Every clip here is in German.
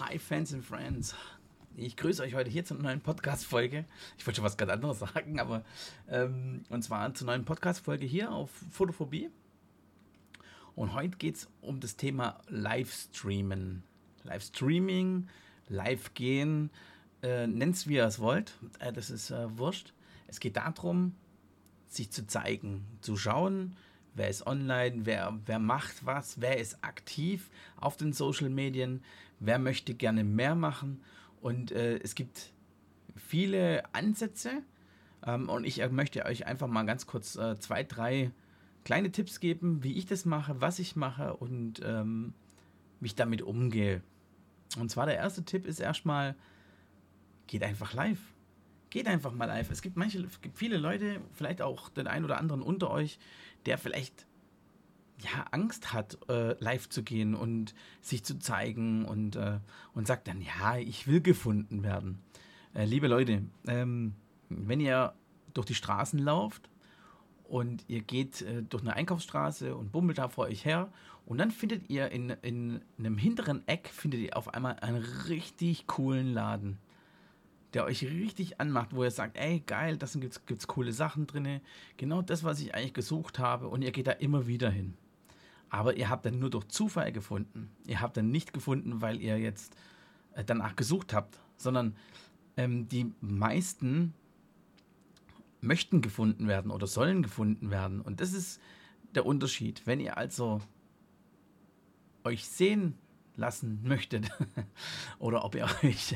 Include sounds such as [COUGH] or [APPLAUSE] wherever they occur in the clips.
Hi Fans and Friends. Ich grüße euch heute hier zur neuen Podcast-Folge. Ich wollte schon was ganz anderes sagen, aber ähm, und zwar zur neuen Podcast-Folge hier auf Fotophobie. Und heute geht es um das Thema Livestreamen. Livestreaming, live gehen, äh, nennt es wie ihr es wollt. Äh, das ist äh, wurscht. Es geht darum, sich zu zeigen, zu schauen, wer ist online, wer, wer macht was, wer ist aktiv auf den Social Medien, wer möchte gerne mehr machen. Und äh, es gibt viele Ansätze. Ähm, und ich möchte euch einfach mal ganz kurz äh, zwei, drei kleine Tipps geben, wie ich das mache, was ich mache und ähm, wie ich damit umgehe. Und zwar der erste Tipp ist erstmal, geht einfach live. Geht einfach mal live. Es gibt manche, es gibt viele Leute, vielleicht auch den einen oder anderen unter euch, der vielleicht ja, Angst hat, äh, live zu gehen und sich zu zeigen und, äh, und sagt dann, ja, ich will gefunden werden. Äh, liebe Leute, ähm, wenn ihr durch die Straßen lauft und ihr geht äh, durch eine Einkaufsstraße und bummelt da vor euch her und dann findet ihr in, in einem hinteren Eck, findet ihr auf einmal einen richtig coolen Laden der euch richtig anmacht, wo ihr sagt, ey, geil, das gibt es coole Sachen drin. Genau das, was ich eigentlich gesucht habe. Und ihr geht da immer wieder hin. Aber ihr habt dann nur durch Zufall gefunden. Ihr habt dann nicht gefunden, weil ihr jetzt äh, danach gesucht habt, sondern ähm, die meisten möchten gefunden werden oder sollen gefunden werden. Und das ist der Unterschied. Wenn ihr also euch sehen lassen möchtet [LAUGHS] oder ob ihr [LAUGHS] euch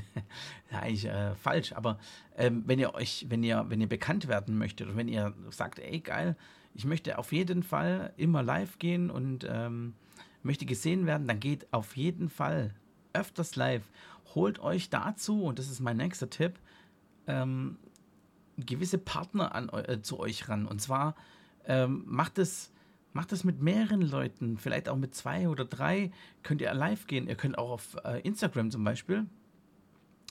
ja, eigentlich äh, falsch, aber ähm, wenn ihr euch, wenn ihr, wenn ihr bekannt werden möchtet und wenn ihr sagt, ey geil, ich möchte auf jeden Fall immer live gehen und ähm, möchte gesehen werden, dann geht auf jeden Fall öfters live. Holt euch dazu, und das ist mein nächster Tipp, ähm, gewisse Partner an, äh, zu euch ran. Und zwar ähm, macht es Macht das mit mehreren Leuten, vielleicht auch mit zwei oder drei. Könnt ihr live gehen. Ihr könnt auch auf äh, Instagram zum Beispiel,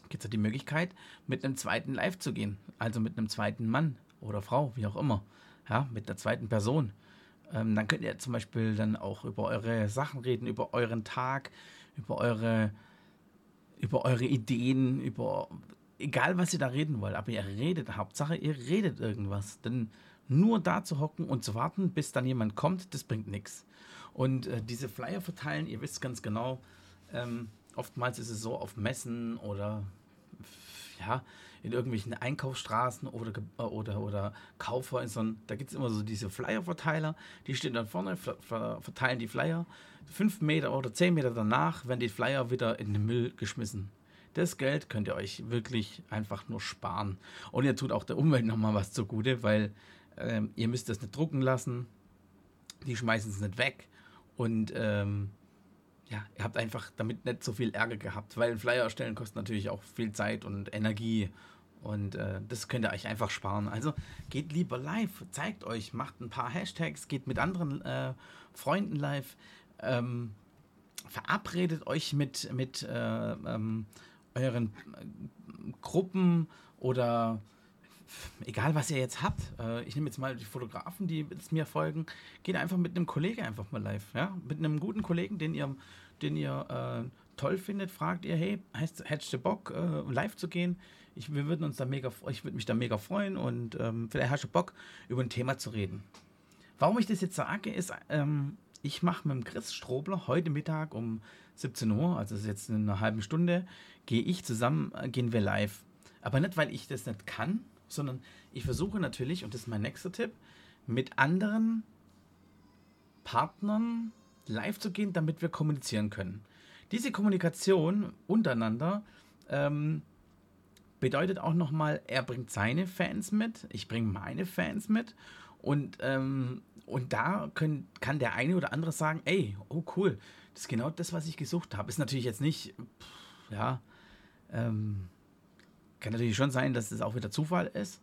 gibt es die Möglichkeit, mit einem zweiten live zu gehen. Also mit einem zweiten Mann oder Frau, wie auch immer. Ja, mit einer zweiten Person. Ähm, dann könnt ihr zum Beispiel dann auch über eure Sachen reden, über euren Tag, über eure, über eure Ideen, über egal was ihr da reden wollt, aber ihr redet, Hauptsache ihr redet irgendwas. Denn nur da zu hocken und zu warten, bis dann jemand kommt, das bringt nichts. Und äh, diese Flyer verteilen, ihr wisst ganz genau, ähm, oftmals ist es so auf Messen oder ja, in irgendwelchen Einkaufsstraßen oder, äh, oder, oder Kaufhäusern, da gibt es immer so diese Flyer-Verteiler, die stehen dann vorne, ver ver verteilen die Flyer. Fünf Meter oder zehn Meter danach werden die Flyer wieder in den Müll geschmissen. Das Geld könnt ihr euch wirklich einfach nur sparen. Und ihr tut auch der Umwelt nochmal was zugute, weil ähm, ihr müsst das nicht drucken lassen. Die schmeißen es nicht weg. Und ähm, ja, ihr habt einfach damit nicht so viel Ärger gehabt, weil ein Flyer erstellen kostet natürlich auch viel Zeit und Energie. Und äh, das könnt ihr euch einfach sparen. Also geht lieber live, zeigt euch, macht ein paar Hashtags, geht mit anderen äh, Freunden live, ähm, verabredet euch mit, mit äh, ähm, euren äh, Gruppen oder egal was ihr jetzt habt, äh, ich nehme jetzt mal die Fotografen, die jetzt mir folgen, geht einfach mit einem Kollegen einfach mal live, ja, mit einem guten Kollegen, den ihr, den ihr äh, toll findet, fragt ihr, hey, hättest du Bock, äh, live zu gehen? Ich, wir würden uns da mega, ich würde mich da mega freuen und ähm, vielleicht hast du Bock, über ein Thema zu reden. Warum ich das jetzt sage, ist, ähm, ich mache mit dem Chris Strobler heute Mittag um 17 Uhr, also ist jetzt in einer halben Stunde, gehe ich zusammen, äh, gehen wir live. Aber nicht, weil ich das nicht kann, sondern ich versuche natürlich, und das ist mein nächster Tipp, mit anderen Partnern live zu gehen, damit wir kommunizieren können. Diese Kommunikation untereinander ähm, bedeutet auch nochmal, er bringt seine Fans mit, ich bringe meine Fans mit und, ähm, und da können, kann der eine oder andere sagen, ey, oh cool, das ist genau das, was ich gesucht habe. Ist natürlich jetzt nicht, pff, ja, ähm, kann natürlich schon sein, dass es auch wieder Zufall ist,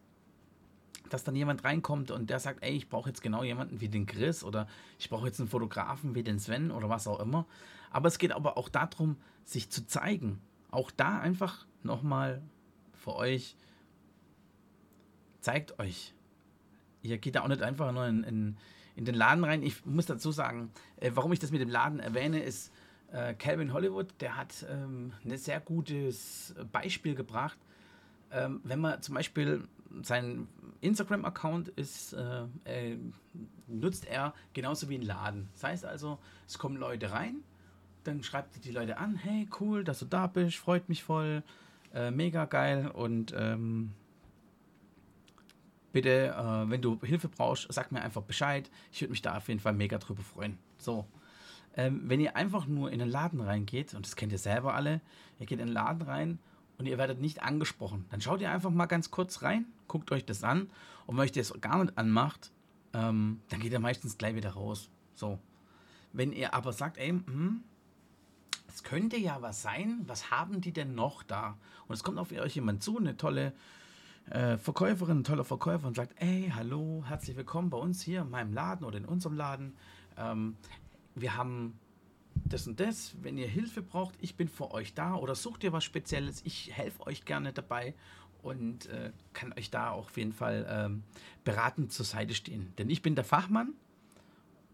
dass dann jemand reinkommt und der sagt, ey, ich brauche jetzt genau jemanden wie den Chris oder ich brauche jetzt einen Fotografen wie den Sven oder was auch immer. Aber es geht aber auch darum, sich zu zeigen. Auch da einfach nochmal für euch, zeigt euch. Ihr geht da auch nicht einfach nur in, in, in den Laden rein. Ich muss dazu sagen, äh, warum ich das mit dem Laden erwähne, ist, äh, Calvin Hollywood, der hat ähm, ein sehr gutes Beispiel gebracht. Ähm, wenn man zum Beispiel sein Instagram-Account ist, äh, äh, nutzt er genauso wie ein Laden. Das heißt also, es kommen Leute rein, dann schreibt die Leute an, hey, cool, dass du da bist, freut mich voll, äh, mega geil und ähm, bitte, äh, wenn du Hilfe brauchst, sag mir einfach Bescheid. Ich würde mich da auf jeden Fall mega drüber freuen. So. Ähm, wenn ihr einfach nur in den Laden reingeht, und das kennt ihr selber alle, ihr geht in den Laden rein und ihr werdet nicht angesprochen, dann schaut ihr einfach mal ganz kurz rein, guckt euch das an und wenn euch das gar nicht anmacht, ähm, dann geht ihr meistens gleich wieder raus. So. Wenn ihr aber sagt, ey, hm, es könnte ja was sein, was haben die denn noch da? Und es kommt auf euch jemand zu, eine tolle äh, Verkäuferin, ein toller Verkäufer und sagt, ey, hallo, herzlich willkommen bei uns hier in meinem Laden oder in unserem Laden. Ähm, wir haben das und das, wenn ihr Hilfe braucht, ich bin für euch da oder sucht ihr was Spezielles, ich helfe euch gerne dabei und äh, kann euch da auch auf jeden Fall ähm, beratend zur Seite stehen. Denn ich bin der Fachmann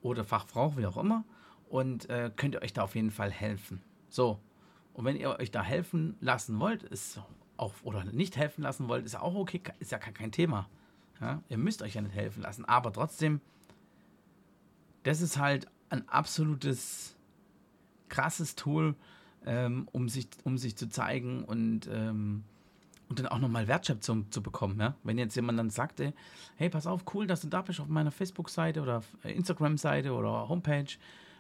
oder Fachfrau, wie auch immer, und äh, könnt ihr euch da auf jeden Fall helfen. So, und wenn ihr euch da helfen lassen wollt, ist auch oder nicht helfen lassen wollt, ist auch okay, ist ja kein Thema. Ja? Ihr müsst euch ja nicht helfen lassen, aber trotzdem, das ist halt ein absolutes krasses Tool, ähm, um, sich, um sich zu zeigen und, ähm, und dann auch nochmal Wertschätzung zu bekommen. Ja? Wenn jetzt jemand dann sagte, hey, pass auf, cool, dass du da bist auf meiner Facebook-Seite oder Instagram-Seite oder Homepage,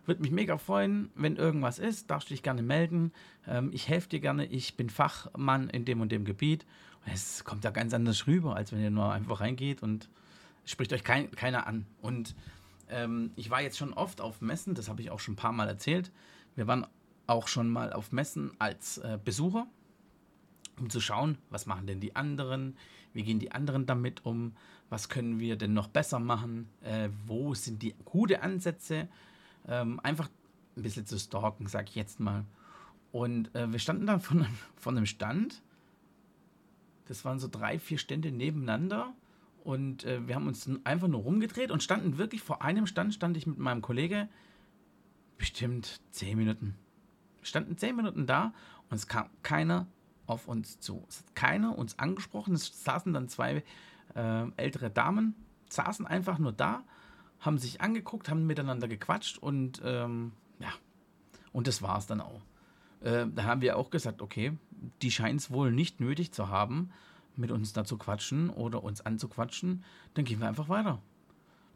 würde mich mega freuen, wenn irgendwas ist, darfst du dich gerne melden. Ähm, ich helfe dir gerne, ich bin Fachmann in dem und dem Gebiet. es kommt ja ganz anders rüber, als wenn ihr nur einfach reingeht und spricht euch kein, keiner an. Und ähm, ich war jetzt schon oft auf Messen, das habe ich auch schon ein paar Mal erzählt. Wir waren auch schon mal auf Messen als äh, Besucher, um zu schauen, was machen denn die anderen, wie gehen die anderen damit um, was können wir denn noch besser machen, äh, wo sind die gute Ansätze, ähm, einfach ein bisschen zu stalken, sag ich jetzt mal. Und äh, wir standen dann von, von einem Stand. Das waren so drei, vier Stände nebeneinander. Und äh, wir haben uns einfach nur rumgedreht und standen wirklich vor einem Stand, stand ich mit meinem Kollege bestimmt zehn Minuten. Wir standen zehn Minuten da und es kam keiner auf uns zu. Es hat keiner uns angesprochen. Es saßen dann zwei äh, ältere Damen, saßen einfach nur da haben sich angeguckt, haben miteinander gequatscht und ähm, ja, und das war es dann auch. Äh, da haben wir auch gesagt, okay, die scheint es wohl nicht nötig zu haben, mit uns da zu quatschen oder uns anzuquatschen, dann gehen wir einfach weiter.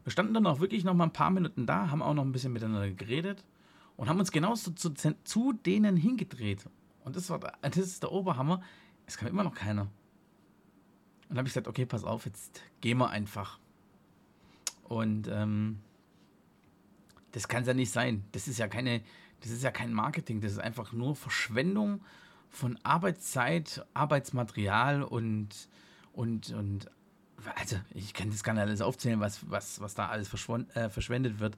Wir standen dann auch wirklich noch mal ein paar Minuten da, haben auch noch ein bisschen miteinander geredet und haben uns genauso zu, zu denen hingedreht. Und das, war, [LAUGHS] das ist der Oberhammer. Es kam immer noch keiner. Und dann habe ich gesagt, okay, pass auf, jetzt gehen wir einfach. Und ähm, das kann es ja nicht sein. Das ist ja keine, das ist ja kein Marketing, das ist einfach nur Verschwendung von Arbeitszeit, Arbeitsmaterial und, und, und also ich kann das gar nicht alles aufzählen, was, was, was da alles äh, verschwendet wird.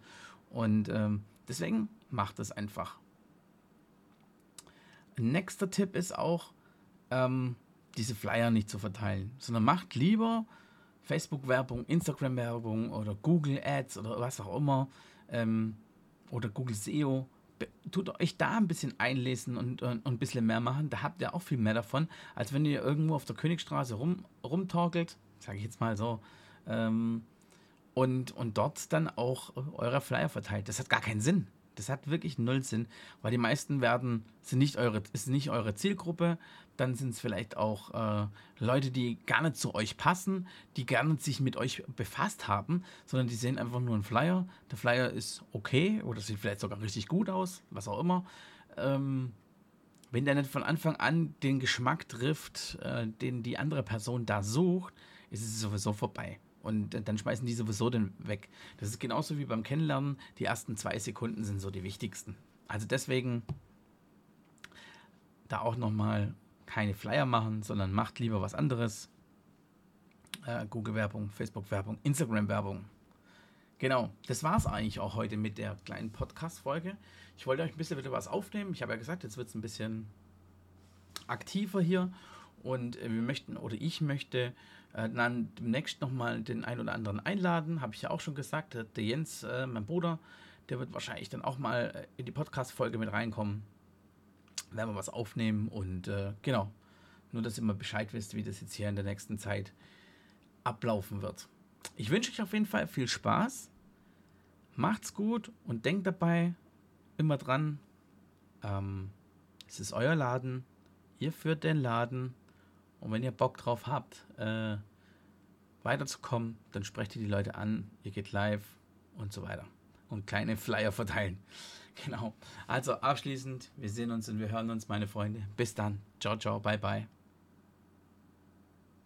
Und ähm, deswegen macht es einfach. Nächster Tipp ist auch, ähm, diese Flyer nicht zu verteilen, sondern macht lieber Facebook-Werbung, Instagram-Werbung oder Google Ads oder was auch immer ähm, oder Google SEO. Tut euch da ein bisschen einlesen und, und, und, ein bisschen mehr machen. Da habt ihr auch viel mehr davon, als wenn ihr irgendwo auf der Königstraße rum, rumtorkelt, sage ich jetzt mal so, ähm, und, und dort dann auch eure Flyer verteilt. Das hat gar keinen Sinn. Das hat wirklich null Sinn, weil die meisten werden, sind nicht eure, ist nicht eure Zielgruppe, dann sind es vielleicht auch äh, Leute, die gar nicht zu euch passen, die gar nicht sich mit euch befasst haben, sondern die sehen einfach nur einen Flyer. Der Flyer ist okay oder sieht vielleicht sogar richtig gut aus, was auch immer. Ähm, wenn der nicht von Anfang an den Geschmack trifft, äh, den die andere Person da sucht, ist es sowieso vorbei. Und dann schmeißen die sowieso den weg. Das ist genauso wie beim Kennenlernen. Die ersten zwei Sekunden sind so die wichtigsten. Also deswegen da auch nochmal keine Flyer machen, sondern macht lieber was anderes. Äh, Google-Werbung, Facebook-Werbung, Instagram-Werbung. Genau, das war es eigentlich auch heute mit der kleinen Podcast-Folge. Ich wollte euch ein bisschen wieder was aufnehmen. Ich habe ja gesagt, jetzt wird es ein bisschen aktiver hier. Und äh, wir möchten, oder ich möchte äh, dann demnächst nochmal den einen oder anderen einladen. Habe ich ja auch schon gesagt. Der Jens, äh, mein Bruder, Der wird wahrscheinlich dann auch mal äh, in die Podcast-Folge mit reinkommen. Werden wir was aufnehmen und äh, genau. Nur, dass ihr mal Bescheid wisst, wie das jetzt hier in der nächsten Zeit ablaufen wird. Ich wünsche euch auf jeden Fall viel Spaß. Macht's gut und denkt dabei immer dran, ähm, es ist euer Laden, ihr führt den Laden und wenn ihr Bock drauf habt, äh, weiterzukommen, dann sprecht ihr die Leute an, ihr geht live und so weiter. Und kleine Flyer verteilen. [LAUGHS] Genau. Also abschließend, wir sehen uns und wir hören uns, meine Freunde. Bis dann. Ciao, ciao, bye, bye.